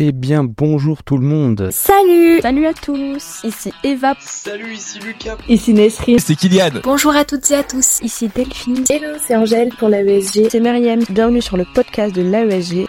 Eh bien, bonjour tout le monde. Salut Salut à tous Ici Eva. Salut, ici Lucas. Ici Nesri. C'est Kylian. Bonjour à toutes et à tous. Ici Delphine. Hello, c'est Angèle pour l'AESG. C'est Myriam. Bienvenue sur le podcast de l'AESG.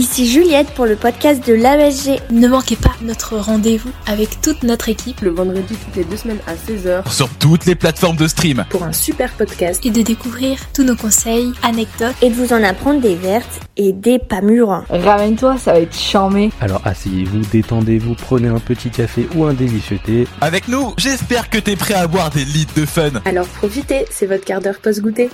Ici Juliette pour le podcast de l'AESG. Ne manquez pas notre rendez-vous avec toute notre équipe le vendredi toutes les deux semaines à 16h sur toutes les plateformes de stream pour un super podcast et de découvrir tous nos conseils, anecdotes et de vous en apprendre des vertes et des pas mûres. Ramène-toi, ça va être charmé. Alors asseyez-vous, détendez-vous, prenez un petit café ou un délicieux thé. Avec nous, j'espère que t'es prêt à boire des litres de fun. Alors profitez, c'est votre quart d'heure post-goûter.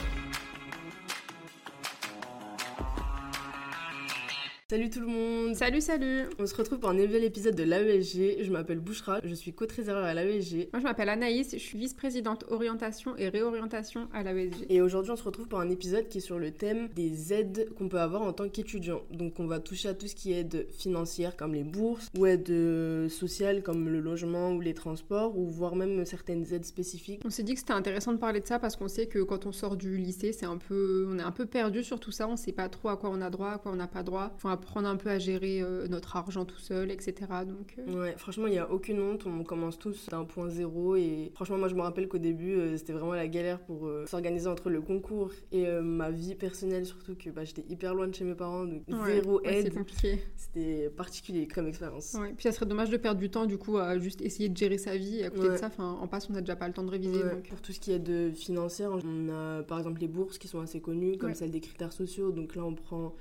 Salut tout le monde Salut, salut On se retrouve pour un nouvel épisode de l'AESG. Je m'appelle Bouchra, je suis co-trésorière à l'AESG. Moi je m'appelle Anaïs, je suis vice-présidente orientation et réorientation à l'AESG. Et aujourd'hui on se retrouve pour un épisode qui est sur le thème des aides qu'on peut avoir en tant qu'étudiant. Donc on va toucher à tout ce qui est aide financière comme les bourses, ou aide sociale comme le logement ou les transports, ou voire même certaines aides spécifiques. On s'est dit que c'était intéressant de parler de ça parce qu'on sait que quand on sort du lycée, c'est un peu, on est un peu perdu sur tout ça, on sait pas trop à quoi on a droit, à quoi on n'a pas droit. Apprendre un peu à gérer euh, notre argent tout seul, etc. Donc, euh... Ouais, franchement, il n'y a aucune honte. On commence tous d'un point zéro. Et franchement, moi, je me rappelle qu'au début, euh, c'était vraiment la galère pour s'organiser entre le concours et ma vie personnelle, surtout que bah, j'étais hyper loin de chez mes parents. Donc, ouais, zéro ouais, aide. compliqué. C'était particulier comme expérience. Ouais, puis ça serait dommage de perdre du temps, du coup, à juste essayer de gérer sa vie. Et à côté de ça, en passe, on n'a déjà pas le temps de réviser. Donc... Pour tout ce qui est de financière, on a par exemple les bourses qui sont assez connues, comme celle des critères sociaux. Donc là, on prend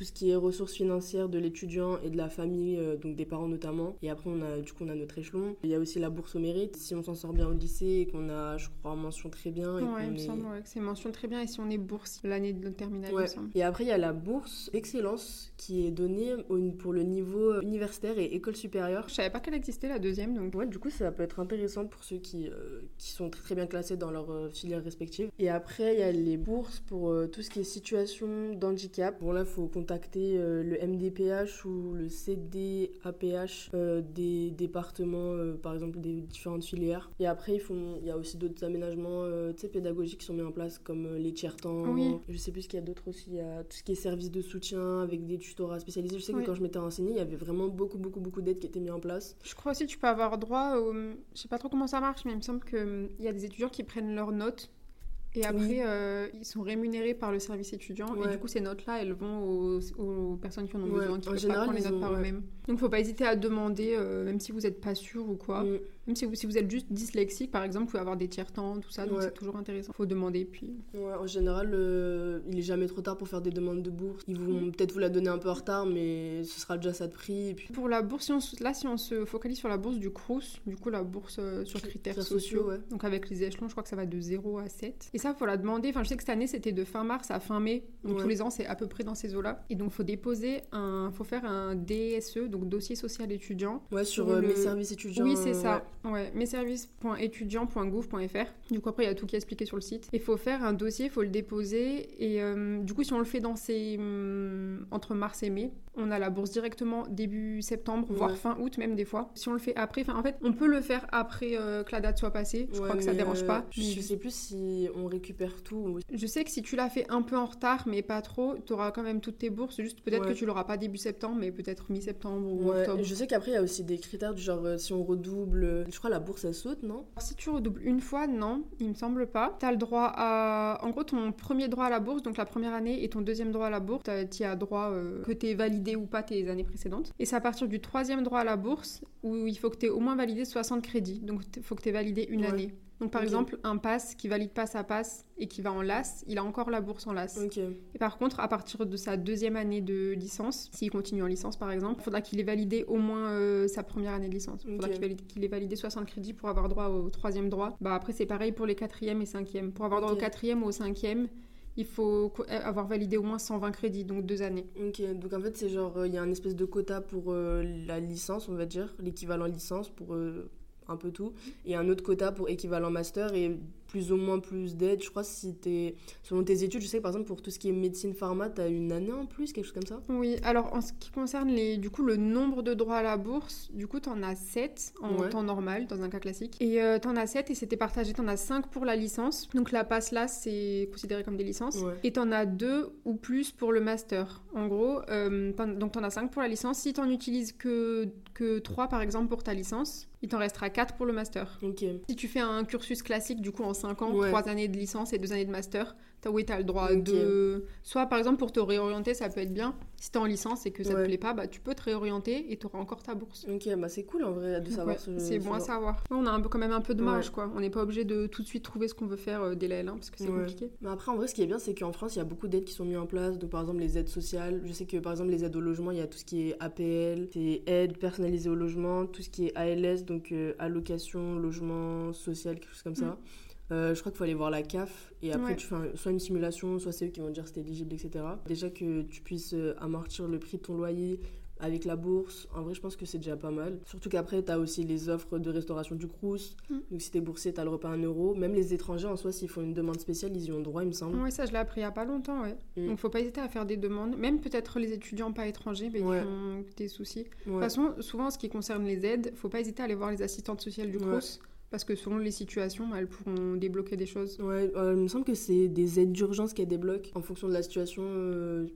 tout ce qui est ressources financières de l'étudiant et de la famille, euh, donc des parents notamment. Et après, on a, du coup, on a notre échelon. Il y a aussi la bourse au mérite. Si on s'en sort bien au lycée et qu'on a, je crois, mention très bien. Et ouais, il me est... semble ouais, que c'est mention très bien. Et si on est bourse l'année de notre terminale, ouais. il me semble. Et après, il y a la bourse d'excellence qui est donnée pour le niveau universitaire et école supérieure. Je savais pas qu'elle existait, la deuxième. Donc, ouais, du coup, ça peut être intéressant pour ceux qui, euh, qui sont très, très bien classés dans leur euh, filière respective. Et après, il y a les bourses pour euh, tout ce qui est situation d'handicap. Bon, là, il faut contacter le MDPH ou le CDAPH euh, des départements, euh, par exemple des différentes filières. Et après, ils font, il y a aussi d'autres aménagements euh, pédagogiques qui sont mis en place, comme les tiers-temps. Oui. Je sais plus ce qu'il y a d'autres aussi. Il y a tout ce qui est service de soutien avec des tutorats spécialisés. Je sais oui. que quand je m'étais renseignée, il y avait vraiment beaucoup, beaucoup, beaucoup d'aides qui étaient mises en place. Je crois aussi que tu peux avoir droit, au... je sais pas trop comment ça marche, mais il me semble qu'il y a des étudiants qui prennent leurs notes et après, oui. euh, ils sont rémunérés par le service étudiant. Ouais. Et du coup, ces notes-là, elles vont aux, aux, personnes qui en ont ouais. besoin, qui ne peuvent pas prendre les notes ont... par eux-mêmes. Donc, faut pas hésiter à demander, euh, même si vous n'êtes pas sûr ou quoi. Mm. Même si vous, si vous êtes juste dyslexique, par exemple, vous pouvez avoir des tiers-temps, tout ça. Donc, ouais. c'est toujours intéressant. faut demander. Puis... Ouais, en général, euh, il est jamais trop tard pour faire des demandes de bourse. Ils vont mm. peut-être vous la donner un peu en retard, mais ce sera déjà ça de prix. Puis... Pour la bourse, si on, là, si on se focalise sur la bourse du CRUS, du coup, la bourse euh, sur critères, critères sociaux, sociaux ouais. donc avec les échelons, je crois que ça va de 0 à 7. Et ça, faut la demander. Enfin, je sais que cette année, c'était de fin mars à fin mai. Donc ouais. tous les ans, c'est à peu près dans ces eaux-là. Et donc, faut déposer un, faut faire un DSE, donc dossier social étudiant. Ouais, sur, sur euh, le... mes services étudiants. Oui, c'est ça. Ouais, ouais. mes services.étudiants.gouv.fr. Du coup, après, il y a tout qui est expliqué sur le site. Il faut faire un dossier, il faut le déposer. Et euh, du coup, si on le fait dans ces hum, entre mars et mai, on a la bourse directement début septembre, ouais. voire fin août même des fois. Si on le fait après, en fait, on peut le faire après euh, que la date soit passée. Je ouais, crois que ça dérange pas. Je, je sais plus si on récupère tout. Je sais que si tu l'as fait un peu en retard, mais pas trop, tu auras quand même toutes tes bourses. Juste peut-être ouais. que tu l'auras pas début septembre, mais peut-être mi-septembre ou octobre. Je sais qu'après, il y a aussi des critères du genre euh, si on redouble. Je crois la bourse elle saute, non? Si tu redoubles une fois, non, il me semble pas. Tu as le droit à. En gros, ton premier droit à la bourse, donc la première année, et ton deuxième droit à la bourse, tu as droit euh, que tu aies validé ou pas tes années précédentes. Et c'est à partir du troisième droit à la bourse où il faut que tu aies au moins validé 60 crédits. Donc il faut que tu aies validé une ouais. année. Donc par okay. exemple, un pass qui valide pas sa passe et qui va en LAS, il a encore la bourse en LAS. Okay. Et par contre, à partir de sa deuxième année de licence, s'il continue en licence par exemple, il faudra qu'il ait validé au moins euh, sa première année de licence. Il faudra okay. qu'il ait validé 60 crédits pour avoir droit au troisième droit. Bah après c'est pareil pour les quatrièmes et cinquièmes. Pour avoir droit au quatrième ou au cinquième, il faut avoir validé au moins 120 crédits, donc deux années. Ok, donc en fait, c'est genre, il y a un espèce de quota pour euh, la licence, on va dire, l'équivalent licence pour euh, un peu tout, et un autre quota pour équivalent master, et plus ou moins plus d'aide. Je crois si t'es selon tes études, je sais que par exemple pour tout ce qui est médecine pharma, t'as une année en plus, quelque chose comme ça. Oui, alors en ce qui concerne les, du coup, le nombre de droits à la bourse, du coup, t'en as 7 en Ouais. temps normal, dans un cas classique. Et euh, t'en as 7 et c'était partagé, t'en as 5 pour la licence. Donc la passe là, c'est considéré comme des licences. Ouais. Et t'en as 2 ou plus pour le master. En gros, euh, donc t'en as 5 pour la licence. Si t'en utilises que, que 3 par exemple pour ta licence, il t'en restera 4 pour le master. Ok. Si tu fais un cursus classique, du coup en 5 ans, Ouais. 3 années de licence et 2 années de master, t'as oui, t'as le droit de. Soit par exemple pour te réorienter, ça peut être bien. Si t'es en licence et que ça Ouais. te plaît pas, bah tu peux te réorienter et t'auras encore ta bourse. Ok, bah c'est cool en vrai de savoir ouais, ce c'est ce bon à savoir. On a un peu, quand même un peu de marge quoi. On n'est pas obligé de tout de suite trouver ce qu'on veut faire euh, dès la L1 parce que c'est compliqué. Mais après, en vrai, ce qui est bien, c'est qu'en France, il y a beaucoup d'aides qui sont mises en place. Donc, par exemple, les aides sociales. Je sais que, par exemple, les aides au logement, il y a tout ce qui est APL, c'est aide personnalisée au logement, tout ce qui est ALS, donc euh, allocation, logement social, quelque chose comme ça. Euh, je crois qu'il faut aller voir la CAF et après. Ouais. tu fais un- soit une simulation, soit c'est eux qui vont te dire si t'es éligible, etc. Déjà que tu puisses euh, amortir le prix de ton loyer avec la bourse, en vrai je pense que c'est déjà pas mal. Surtout qu'après t'as aussi les offres de restauration du Crous, Mm. donc si t'es boursier t'as le repas à 1 euro. Même les étrangers en soi s'ils font une demande spéciale ils y ont droit il me semble. Ouais, ça je l'ai appris il y a pas longtemps, ouais. Mm. Donc faut pas hésiter à faire des demandes. Même peut-être les étudiants pas étrangers, mais Ouais. qui ont des soucis. De Ouais. toute façon, souvent, en ce qui concerne les aides, faut pas hésiter à aller voir les assistantes sociales du Ouais. Parce que selon les situations, bah, elles pourront débloquer des choses. Ouais, euh, il me semble que c'est des aides d'urgence qu'elles débloquent en fonction de la situation. euh,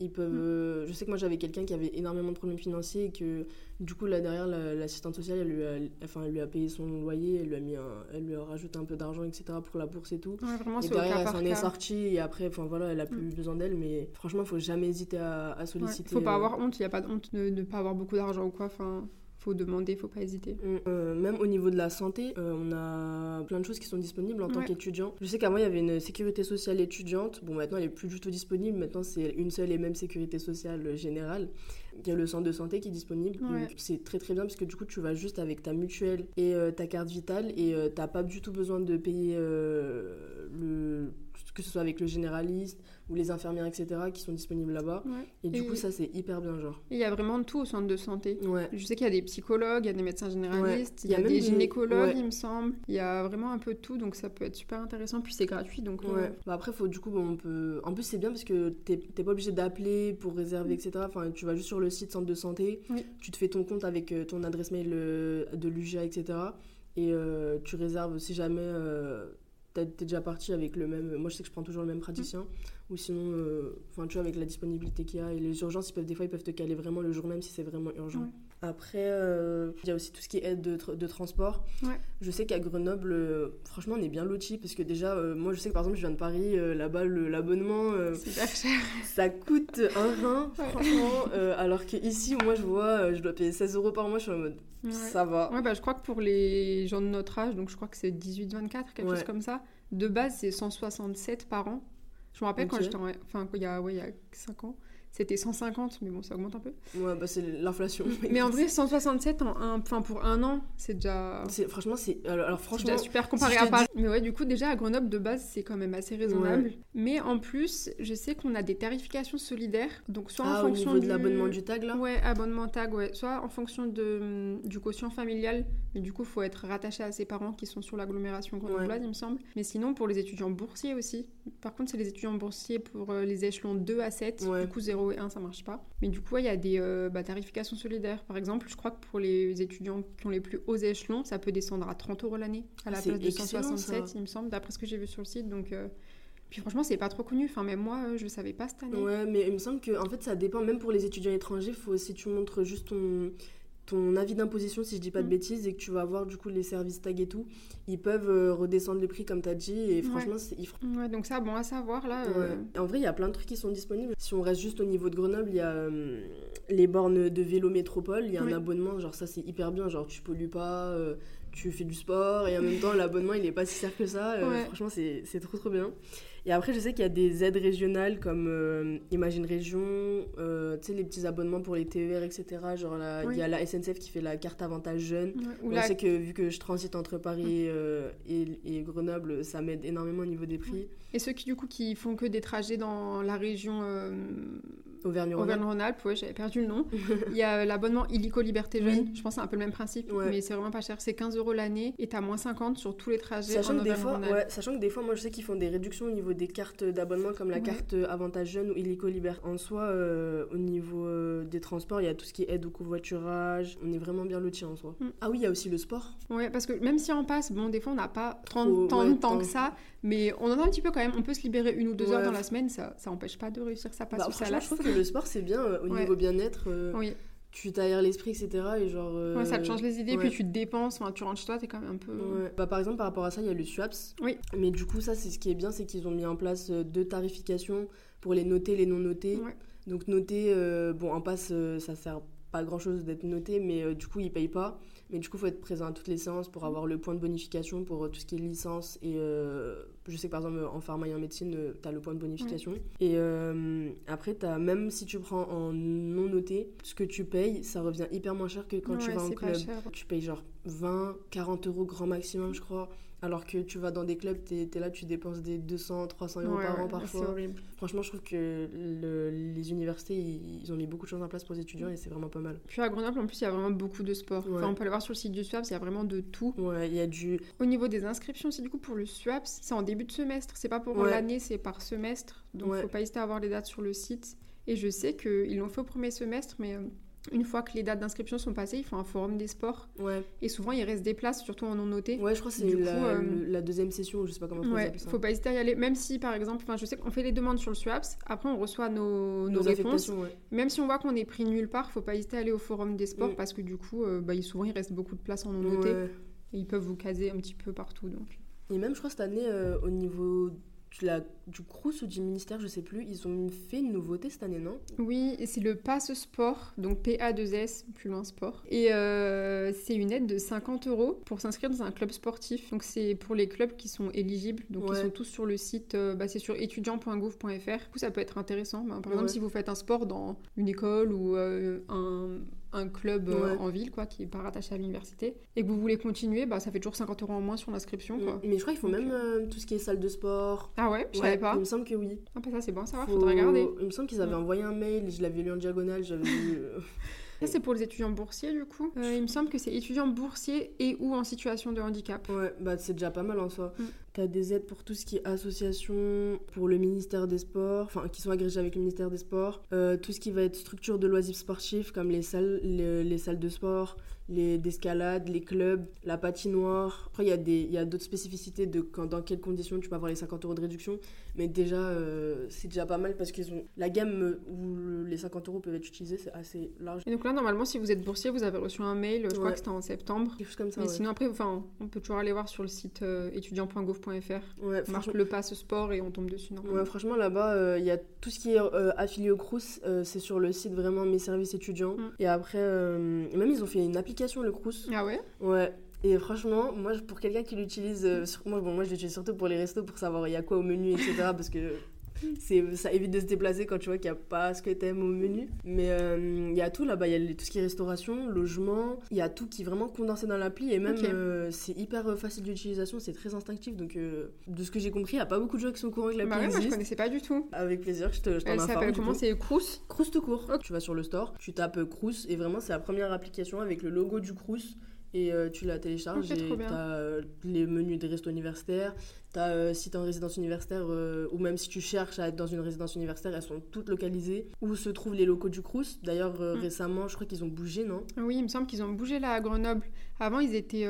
ils peuvent. Mm. euh, je sais que moi j'avais quelqu'un qui avait énormément de problèmes financiers et que du coup là derrière la- l'assistante sociale elle lui, a, enfin, elle lui a payé son loyer, elle lui a mis un- elle lui a rajouté un peu d'argent etc pour la bourse et tout. Ouais, vraiment, Et derrière elle s'en est sortie et après enfin voilà elle a plus besoin d'elle mais franchement faut jamais hésiter à, à Ouais, solliciter. Faut pas avoir honte, il n'y a pas de honte de ne pas avoir beaucoup d'argent ou quoi. Enfin, faut demander, faut pas hésiter. Euh, même au niveau de la santé, euh, on a plein de choses qui sont disponibles en tant qu'étudiant. Je sais qu'avant, il y avait une sécurité sociale étudiante. Bon, maintenant, elle est plus du tout disponible. Maintenant, c'est une seule et même sécurité sociale générale. Il y a le centre de santé qui est disponible. Ouais. C'est très très bien parce que du coup, tu vas juste avec ta mutuelle et euh, ta carte vitale et t'as pas du tout besoin de payer le que ce soit avec le généraliste ou les infirmières, etc., qui sont disponibles là-bas. Ouais. Et du Et- coup, ça, c'est hyper bien, genre. Il y a vraiment tout au centre de santé. Ouais. Je sais qu'il y a des psychologues, il y a des médecins généralistes, Ouais. il y a, des gynécologues, il me semble. Il y a vraiment un peu de tout, donc ça peut être super intéressant. Puis c'est gratuit, donc euh. Bah après, faut du coup, bon, on peut. En plus, c'est bien parce que t'es pas obligé d'appeler pour réserver, etc. Enfin, tu vas juste sur le site centre de santé, Oui. tu te fais ton compte avec euh, ton adresse mail euh, de l'UGA, etc. Et euh, tu réserves si jamais euh, t'es déjà parti avec le même. Moi, je sais que je prends toujours le même praticien. Ou sinon, euh, tu vois, avec la disponibilité qu'il y a et les urgences, ils peuvent, des fois, ils peuvent te caler vraiment le jour même si c'est vraiment urgent. Ouais. Après, euh, il y a aussi tout ce qui est aide de, tra- de transport. Ouais. Je sais qu'à Grenoble, euh, franchement, on est bien lotis parce que déjà, euh, moi, je sais que par exemple, je viens de Paris, là-bas, l'abonnement, ça coûte un rein, Ouais. franchement. alors que ici, moi, je vois, je dois payer 16 euros par mois, je suis en mode, Ouais. ça va. Ouais, bah, je crois que pour les gens de notre âge, donc je crois que c'est 18-24, quelque chose comme ça, de base c'est 167 par an. Je me rappelle quand j'étais en... Enfin, il y a, ouais, il y a 5 ans, c'était 150, mais bon, ça augmente un peu. Ouais, bah, c'est l'inflation. Mais en vrai, 167 en un... enfin, pour un an, c'est déjà... Franchement, c'est. Alors, franchement, déjà super comparé si à Paris. Mais ouais, du coup, déjà à Grenoble, de base, c'est quand même assez raisonnable. Mais en plus, je sais qu'on a des tarifications solidaires. Donc, soit en ah, au fonction niveau de du- l'abonnement du tag, là? Ouais, abonnement tag, ouais. Soit en fonction de, du quotient familial, mais du coup, il faut être rattaché à ses parents qui sont sur l'agglomération grenobloise, il me semble. Mais sinon, pour les étudiants boursiers aussi. Par contre, c'est les étudiants boursiers pour euh, les échelons 2 à 7. Ouais. Du coup, 0 et 1, ça marche pas. Mais du coup, ouais, il y a des euh, bah, tarifications solidaires. Par exemple, je crois que pour les étudiants qui ont les plus hauts échelons, ça peut descendre à 30 euros l'année à la place de excellent, 167, ça. il me semble, d'après ce que j'ai vu sur le site. Donc. euh, Puis franchement, c'est pas trop connu. Enfin, même moi, euh, je savais pas cette année. Ouais, mais il me semble que en fait ça dépend même pour les étudiants étrangers, faut si tu montres juste ton ton avis d'imposition si je dis pas de Mm. bêtises et que tu vas avoir du coup les services tag et tout, ils peuvent euh, redescendre les prix comme t'as dit et franchement c'est ils fr- Ouais, donc ça, bon à savoir là. euh, Ouais. En vrai, il y a plein de trucs qui sont disponibles. Si on reste juste au niveau de Grenoble, il y a euh, les bornes de vélo métropole. Il y a Oui. un abonnement, genre ça c'est hyper bien. Genre tu pollues pas, euh, tu fais du sport et en même temps l'abonnement il est pas si cher que ça. Euh, Ouais. Franchement, c'est c'est trop trop bien. Et après, je sais qu'il y a des aides régionales comme euh, Imagine Région, euh, tu sais, les petits abonnements pour les TER, etc. Genre il Oui. y a la SNCF qui fait la carte avantage jeune. ouais, la- sait que vu que je transite entre Paris euh, et, et Grenoble, ça m'aide énormément au niveau des prix. Et ceux qui du coup qui font que des trajets dans la région euh, Auvergne-Rhône-Alpes. Ouais, j'avais perdu le nom. Il y a euh, l'abonnement illico Liberté Jeune. Oui. Je pense que c'est un peu le même principe, Ouais. mais c'est vraiment pas cher. C'est 15 euros l'année et t'as moins 50 sur tous les trajets Sachant en que, des fois, Auvergne-Rhône-Alpes. ouais, sachant que des fois, moi je sais qu'ils font des réductions au niveau des cartes d'abonnement comme la Ouais. carte Avantage Jeune ou Illico Liberté. En soi, euh, au niveau euh, des transports, il y a tout ce qui est aide au covoiturage. On est vraiment bien lotis en soi. Mm. Ah oui, il y a aussi le sport. Ouais, parce que même si on passe, bon, des fois on n'a pas 30 Trop- tant ouais, de temps que ça, mais on en a un petit peu quand même. On peut se libérer une ou deux heures dans la semaine, ça, ça empêche pas de réussir sa passe Bah, franchement, lasse. je trouve que le sport c'est bien euh, au Ouais. niveau bien-être. euh, Oui, Tu t'aères l'esprit, etc. Et genre. euh, ouais, ça te change les idées, puis tu te dépenses, enfin, tu rentres chez toi, t'es quand même un peu. Bah, par exemple, par rapport à ça, il y a le SWAPS. Oui. Mais du coup, ça, c'est ce qui est bien, c'est qu'ils ont mis en place deux tarifications pour les notés, les non notés. Donc noté, euh, bon, en passe, euh, ça sert pas grand chose d'être noté, mais euh, du coup, ils payent pas. Mais du coup, il faut être présent à toutes les séances pour avoir le point de bonification pour euh, tout ce qui est licence. Et euh, je sais que par exemple, en pharma et en médecine, tu as le point de bonification. Et après, as, même si tu prends en non noté, ce que tu payes, ça revient hyper moins cher que quand tu vas en club. Tu payes genre 20, 40 euros grand maximum, je crois. Alors que tu vas dans des clubs, t'es es là, tu dépenses des 200, 300 euros Ouais, par an parfois. horrible. Franchement, je trouve que le- les universités, ils, ont mis beaucoup de choses en place pour les étudiants et c'est vraiment pas mal. Puis à Grenoble, en plus, il y a vraiment beaucoup de sport. Ouais. Enfin, on peut le voir sur le site du SWAPS, il y a vraiment de tout. Ouais, il y a du. Au niveau des inscriptions, c'est du coup pour le SWAPS, c'est en début de semestre, c'est pas pour Ouais. l'année, c'est par semestre. Donc faut pas hésiter à voir les dates sur le site. Et je sais qu'ils l'ont fait au premier semestre, mais euh, une fois que les dates d'inscription sont passées, ils font un forum des sports. Ouais, Et souvent, il reste des places, surtout en non noté. ouais je crois que c'est Du la, coup, euh, la deuxième session, je sais pas comment on Ouais, ça. faut pas hésiter à y aller. Même si, par exemple, je sais qu'on fait les demandes sur le SWAPS, après on reçoit nos, nos Nos réponses. ouais. Même si on voit qu'on est pris nulle part, faut pas hésiter à aller au forum des sports Mm. parce que du coup, euh, bah, souvent il reste beaucoup de places en non noté Ouais. et ils peuvent vous caser un petit peu partout. Donc. Et même, je crois, cette année, euh, au niveau la, du CRUS ou du ministère, je sais plus, ils ont fait une nouveauté cette année, non? Oui, et c'est le Pass Sport, donc PA2S, plus loin sport. Et euh, c'est une aide de 50 euros pour s'inscrire dans un club sportif. Donc c'est pour les clubs qui sont éligibles. Donc Ouais. ils sont tous sur le site, euh, bah, c'est sur étudiant.gouv.fr. Du coup, ça peut être intéressant. Bah, par exemple, si vous faites un sport dans une école ou euh, un, un club euh, Ouais. en ville, quoi, qui est pas rattaché à l'université, et que vous voulez continuer, bah, ça fait toujours 50 euros en moins sur l'inscription. quoi. Mais je crois font Donc, même euh, tout ce qui est salle de sport. Ah ouais, je Ouais, savais pas. Il me semble que oui. Ah bah ça c'est bon à savoir, Faut- faudrait regarder. Il me semble qu'ils avaient Ouais. envoyé un mail, je l'avais lu en diagonale, j'avais euh, Ça, c'est pour les étudiants boursiers, du coup. Euh, il me semble que c'est étudiants boursiers et ou en situation de handicap. Ouais, bah c'est déjà pas mal en soi. Mm. T'as des aides pour tout ce qui est association, pour le ministère des Sports, enfin qui sont agrégés avec le ministère des Sports. Euh, tout ce qui va être structure de loisirs sportifs comme les salles, les, les salles de sport, les d'escalade, les clubs, la patinoire. Après il y a d'autres spécificités de quand, dans quelles conditions tu peux avoir les 50 euros de réduction. Mais déjà euh, c'est déjà pas mal parce qu'ils ont la gamme où le- les 50 euros peuvent être utilisés, c'est assez large. Et donc là, normalement, si vous êtes boursier, vous avez reçu un mail, je crois que c'était en septembre. Quelque chose comme ça. Mais ouais. sinon, après, enfin, on peut toujours aller voir sur le site euh, Ouais, On marque franchement- le pass sport et on tombe dessus. normalement. Ouais, franchement, là-bas, euh, il y a tout ce qui est euh, affilié au Crous, euh, c'est sur le site vraiment Mes Services Étudiants. Mm. Et après, même ils ont fait une application, le Crous. Ah ouais? Ouais. Et franchement, moi, pour quelqu'un qui l'utilise, moi, bon, moi, je l'utilise surtout pour les restos, pour savoir il y a quoi au menu, etc. parce que ça évite de se déplacer quand tu vois qu'il n'y a pas ce que t'aimes au menu. Mais euh, il y a tout là-bas, il y a tout ce qui est restauration, logement, il y a tout qui est vraiment condensé dans l'appli. Et même, euh, c'est hyper euh, facile d'utilisation, c'est très instinctif. Donc, euh, de ce que j'ai compris, il n'y a pas beaucoup de gens qui sont au courant que l'appli Bah ouais, moi je connaissais pas du tout. Avec plaisir, je te, je t'en Elle informe. s'appelle du comment? C'est Crous? Crous tout court. Tu vas sur le store, tu tapes euh, Crous et vraiment c'est la première application avec le logo du Crous et euh, tu la télécharges Ok, et bien. t'as euh, les menus des restos universitaires. T'as, euh, si t'es en résidence universitaire ou même si tu cherches à être dans une résidence universitaire, elles sont toutes localisées. Où se trouvent les locaux du Crous D'ailleurs Mm. récemment, je crois qu'ils ont bougé, non? Oui, il me semble qu'ils ont bougé là à Grenoble. Avant, ils étaient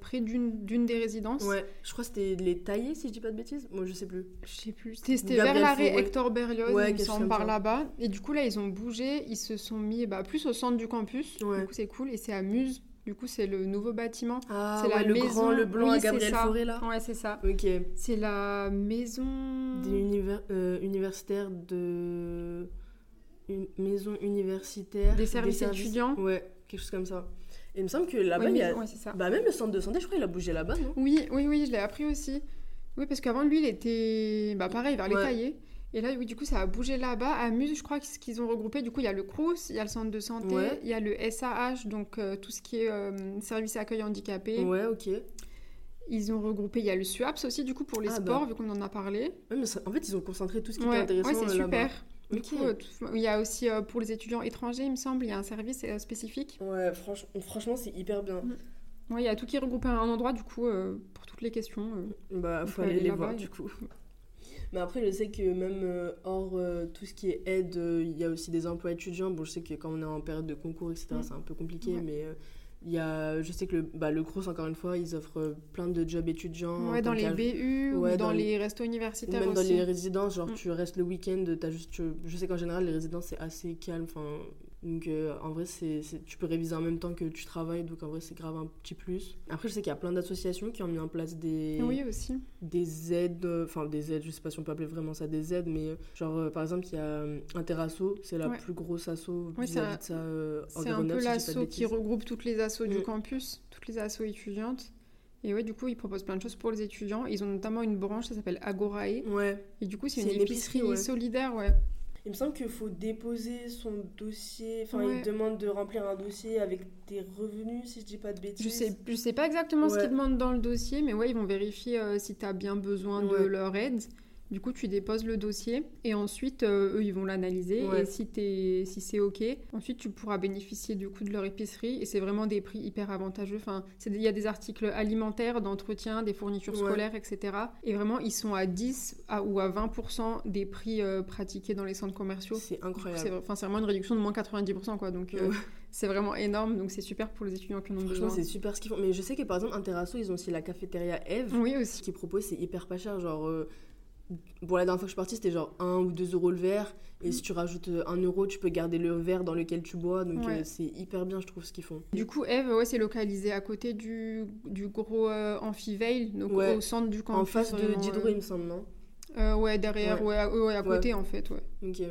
près d'une des résidences. Ouais, je crois que c'était les taillés si je dis pas de bêtises. Moi je sais plus. Je sais plus. C'était vers l'arrêt. Hector Berlioz, Ouais, il me quelque chose semble, comme par là-bas. Et du coup, là, ils ont bougé. Ils se sont mis bah, plus au centre du campus. Ouais. Du coup, c'est cool. Et c'est à Muse. Du coup, c'est le nouveau bâtiment. Ah, c'est ouais, la le maison. grand, le blanc Oui, à Gabriel. Fauré là. Ouais, c'est ça. Ok. C'est la maison. Des univers, euh, universitaires de. Une maison universitaire. Des services étudiants. Ouais, quelque chose comme ça. Et il me semble que là-bas, Ouais, il y a. ouais, ça. Bah, même le centre de santé, je crois qu'il a bougé là-bas, non? Oui, oui, oui, je l'ai appris aussi. Oui, parce qu'avant, lui, il était bah, pareil, vers les cahiers. Et là, oui, du coup, ça a bougé là-bas. À Muse, je crois que ce qu'ils ont regroupé, du coup, il y a le CRUS, il y a le centre de santé, Ouais. il y a le SAH, donc euh, tout ce qui est euh, service accueil handicapé. Ouais, ok. Ils ont regroupé, il y a le SUAPS aussi, du coup, pour les Ah, sports, bah. vu qu'on en a parlé. mais ça- en fait, ils ont concentré tout ce qui Ouais, était intéressant ouais, c'est euh, super. Du coup, tout- il y a aussi euh, pour les étudiants étrangers, il me semble, il y a un service spécifique. Ouais, franch- franchement, c'est hyper bien. Mm. Ouais, il y a tout qui est regroupé à un endroit, du coup, pour toutes les questions. Bah, faut aller aller les voir et- du coup. Mais après, je sais que même euh, hors euh, tout ce qui est aide, euh, il y a aussi des emplois étudiants. Bon, je sais que quand on est en période de concours, etc., Mm. c'est un peu compliqué, Ouais. mais il y a, je sais que le, bah, le CROSS, encore une fois, ils offrent plein de jobs étudiants. Ouais, dans les BU Ouais, ou dans, dans les restos Ou universitaires même dans les résidences, genre Mm. tu restes le week-end, t'as juste, tu- je sais qu'en général les résidences c'est assez calme, enfin, donc euh, en vrai c'est, tu peux réviser en même temps que tu travailles, donc en vrai c'est grave un petit plus. Après je sais qu'il y a plein d'associations qui ont mis en place des, Oui, aussi. des aides, euh, enfin des aides, je sais pas si on peut appeler vraiment ça des aides, mais euh, genre euh, par exemple il y a euh, Interasso, c'est la Ouais. plus grosse asso Oui, vis-à-vis un- de ça euh, C'est un peu si l'asso qui regroupe toutes les assos du Mm. campus, toutes les assos étudiantes. Et ouais, du coup, ils proposent plein de choses pour les étudiants. Ils ont notamment une branche, ça s'appelle Agorae. Ouais. Et du coup, c'est C'est une, une épicerie, épicerie, ouais. solidaire, ouais. Il me semble qu'il faut déposer son dossier, enfin Ouais. il demande de remplir un dossier avec des revenus si je dis pas de bêtises. Je sais, je sais pas exactement ce qu'ils demandent dans le dossier, mais ouais, ils vont vérifier euh, si tu as bien besoin de leur aide. Du coup, tu déposes le dossier et ensuite, euh, eux, ils vont l'analyser. Ouais. Et si, si c'est OK, ensuite, tu pourras bénéficier du coup de leur épicerie. Et c'est vraiment des prix hyper avantageux. Enfin, il y a des articles alimentaires, d'entretien, des fournitures Ouais. scolaires, etc. Et vraiment, ils sont à 10 à- ou à 20% des prix euh, pratiqués dans les centres commerciaux. C'est C'est incroyable. enfin, c'est vraiment une réduction de moins 90%. Quoi. Donc, euh, Ouais. c'est vraiment énorme. Donc, c'est super pour les étudiants qui en ont Franchement, besoin. c'est super ce qu'ils font. Mais je sais que par exemple, Interasso, ils ont aussi la cafétéria Eve. Oui, aussi. Ce qu'ils proposent, c'est hyper pas cher. Genre, bon, la dernière fois que je suis partie, c'était genre 1 ou 2 euros le verre. Et si tu rajoutes euh, 1 euro, tu peux garder le verre dans lequel tu bois. Donc, Ouais. euh, c'est hyper bien, je trouve, ce qu'ils font. Du coup, Eve, ouais, c'est localisé à côté du, du gros euh, amphiveil, donc Ouais. au centre du campus. en face de euh, il me semble, non? Euh, ouais, derrière, Ouais. ouais, à, à côté en fait, ouais. Ok.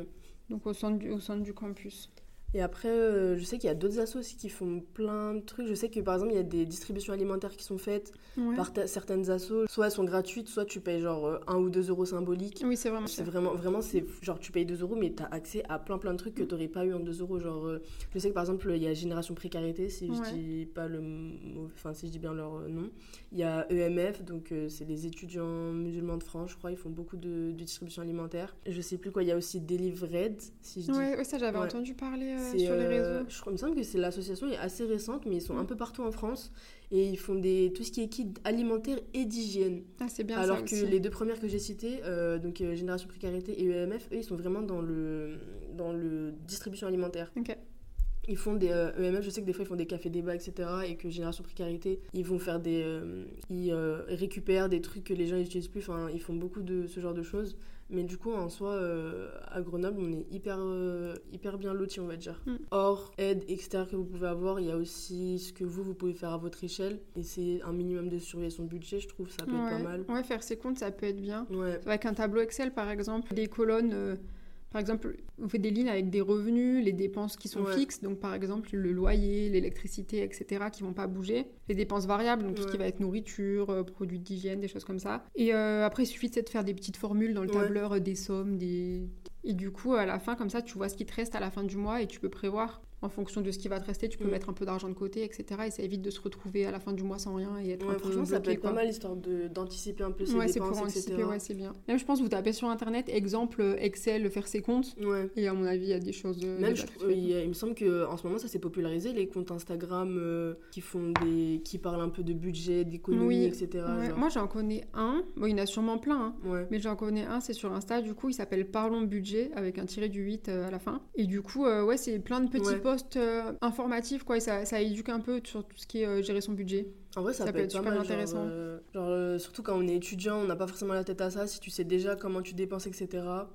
Donc au centre du, au centre du campus. Et après, euh, je sais qu'il y a d'autres assos aussi qui font plein de trucs. Je sais que par exemple, il y a des distributions alimentaires qui sont faites Ouais. par ta- certaines assos. Soit elles sont gratuites, soit tu payes genre 1 ou 2 euros symboliques. Oui, c'est vraiment C'est vraiment, vraiment, c'est genre tu payes 2 euros, mais t'as accès à plein plein de trucs que t'aurais pas eu en 2 euros. Genre, euh, je sais que par exemple, il y a Génération Précarité, si Ouais. je dis pas le mot, enfin, si je dis bien leur euh, nom. Il y a EMF, donc euh, c'est les étudiants musulmans de France, je crois, ils font beaucoup de, de distribution alimentaire. Je sais plus quoi, il y a aussi Delivered, si je dis. Ouais, ouais, ça j'avais entendu parler euh, sur les euh, réseaux. je crois, il me semble que c'est l'association est assez récente, mais ils sont un peu partout en France et ils font des tout ce qui est kit alimentaire et d'hygiène. Ah, c'est bien Alors ça que aussi. les deux premières que j'ai citées, euh, donc euh, Génération Précarité et EMF, eux, ils sont vraiment dans le, dans le distribution alimentaire. Ok. Ils font des euh, EMF, je sais que des fois ils font des cafés débats, etc. Et que Génération Précarité, ils vont faire des. euh, ils euh, récupèrent des trucs que les gens n'utilisent plus. Enfin, ils font beaucoup de ce genre de choses. Mais du coup, en soi, euh, à Grenoble, on est hyper, euh, hyper bien lotis, on va dire. Mm. Hors aide extérieure que vous pouvez avoir, il y a aussi ce que vous, vous pouvez faire à votre échelle. Et c'est un minimum de surveiller son budget, je trouve, ça peut être pas mal. ouais, faire ses comptes, ça peut être bien. Ouais. Avec un tableau Excel, par exemple, des colonnes. Par exemple, on fait des lignes avec des revenus, les dépenses qui sont Ouais. fixes, donc par exemple le loyer, l'électricité, etc., qui vont pas bouger. Les dépenses variables, donc tout ce qui va être nourriture, euh, produits d'hygiène, des choses comme ça. Et euh, après, il suffit de faire des petites formules dans le Ouais. tableur, euh, des sommes, des... Et du coup, à la fin, comme ça, tu vois ce qui te reste à la fin du mois et tu peux prévoir. En fonction de ce qui va te rester, tu peux Mm. mettre un peu d'argent de côté, etc. Et ça évite de se retrouver à la fin du mois sans rien et être Ouais, un peu ça peut être pas mal histoire d'anticiper un peu ses Ouais, c'est dépenses, pour etc. anticiper, ouais, c'est bien. Même, je pense, vous tapez sur internet, exemple euh, Excel, faire ses comptes. Ouais. Et à mon avis, il y a des choses. euh, Même, je faites. il, y a- il me semble qu'en ce moment, ça s'est popularisé, les comptes Instagram euh, qui font des, qui parlent un peu de budget, d'économie, Oui. etc. Moi, j'en connais un. Bon, il y en a sûrement plein, hein. Ouais. Mais j'en connais un, c'est sur Insta, du coup, il s'appelle Parlons Budget, avec un tiré du 8 euh, à la fin. Et du coup, euh, ouais, c'est plein de petits posts euh, informatifs, quoi, et ça, ça éduque un peu sur tout ce qui est euh, gérer son budget. En vrai, ça, Ça peut, peut être super mal. genre, intéressant. euh, Genre, euh, surtout quand on est étudiant, on n'a pas forcément la tête à ça. Si tu sais déjà comment tu dépenses, etc.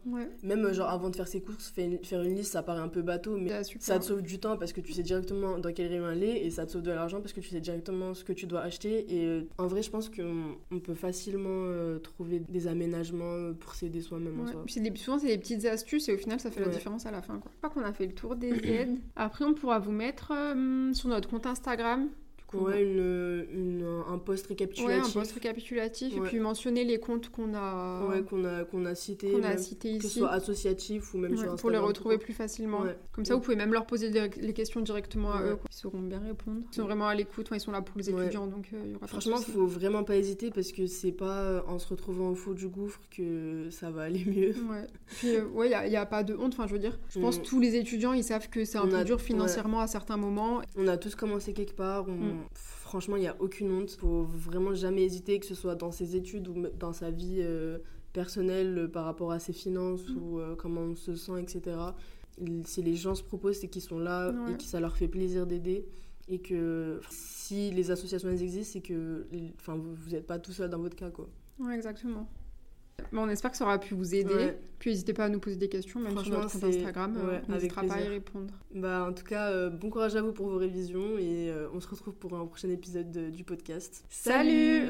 Ouais, Même, euh, genre, avant de faire ses courses, faire une, faire une liste, ça paraît un peu bateau, mais super. ça te sauve du temps parce que tu sais directement dans quel rayon aller et ça te sauve de l'argent parce que tu sais directement ce que tu dois acheter. Et euh, en vrai, je pense qu'on on peut facilement trouver des aménagements pour s'aider soi-même en Ouais. soi. Puis c'est des- souvent, c'est des petites astuces et au final, ça fait la différence à la fin. Quoi. Je crois qu'on a fait le tour des aides. Après, on pourra vous mettre sur notre compte Instagram. Du coup. Ouais, une, une- un post Ouais, récapitulatif. un post récapitulatif Ouais. et puis mentionner les comptes qu'on a, Ouais, qu'on a, qu'on a cité. qu'on a même cités que ce ici. soit associatif ou même Ouais, sur Instagram. pour les retrouver plus facilement. Ouais. Comme ça, vous pouvez même leur poser les questions directement à Ouais. eux. quoi. Ils sauront bien répondre. Ils sont vraiment à l'écoute. Ils sont là pour les Ouais. étudiants, donc euh, il y aura Franchement, souci. faut vraiment pas hésiter parce que c'est pas euh, en se retrouvant au fond du gouffre que ça va aller mieux. Ouais. Puis, euh, ouais, il n'y a, pas de honte. Enfin, je veux dire, je pense Mm. que tous les étudiants, ils savent que c'est un On peu a- dur financièrement à certains moments. On a tous commencé quelque part. on- Mm. Franchement, il n'y a aucune honte. Faut vraiment jamais hésiter, que ce soit dans ses études ou dans sa vie euh, personnelle euh, par rapport à ses finances Mm. ou euh, comment on se sent, etc. Il- Si les gens se proposent, c'est qu'ils sont là Ouais. et que ça leur fait plaisir d'aider. Et que si les associations existent, c'est que enfin, vous n'êtes pas tout seul dans votre cas. Quoi. Ouais, exactement. Bon, on espère que ça aura pu vous aider. Ouais. Puis n'hésitez pas à nous poser des questions, même sur notre compte Instagram. ouais, on n'hésitera pas à y répondre. Bah, en tout cas, euh, bon courage à vous pour vos révisions et euh, on se retrouve pour un prochain épisode de- du podcast. Salut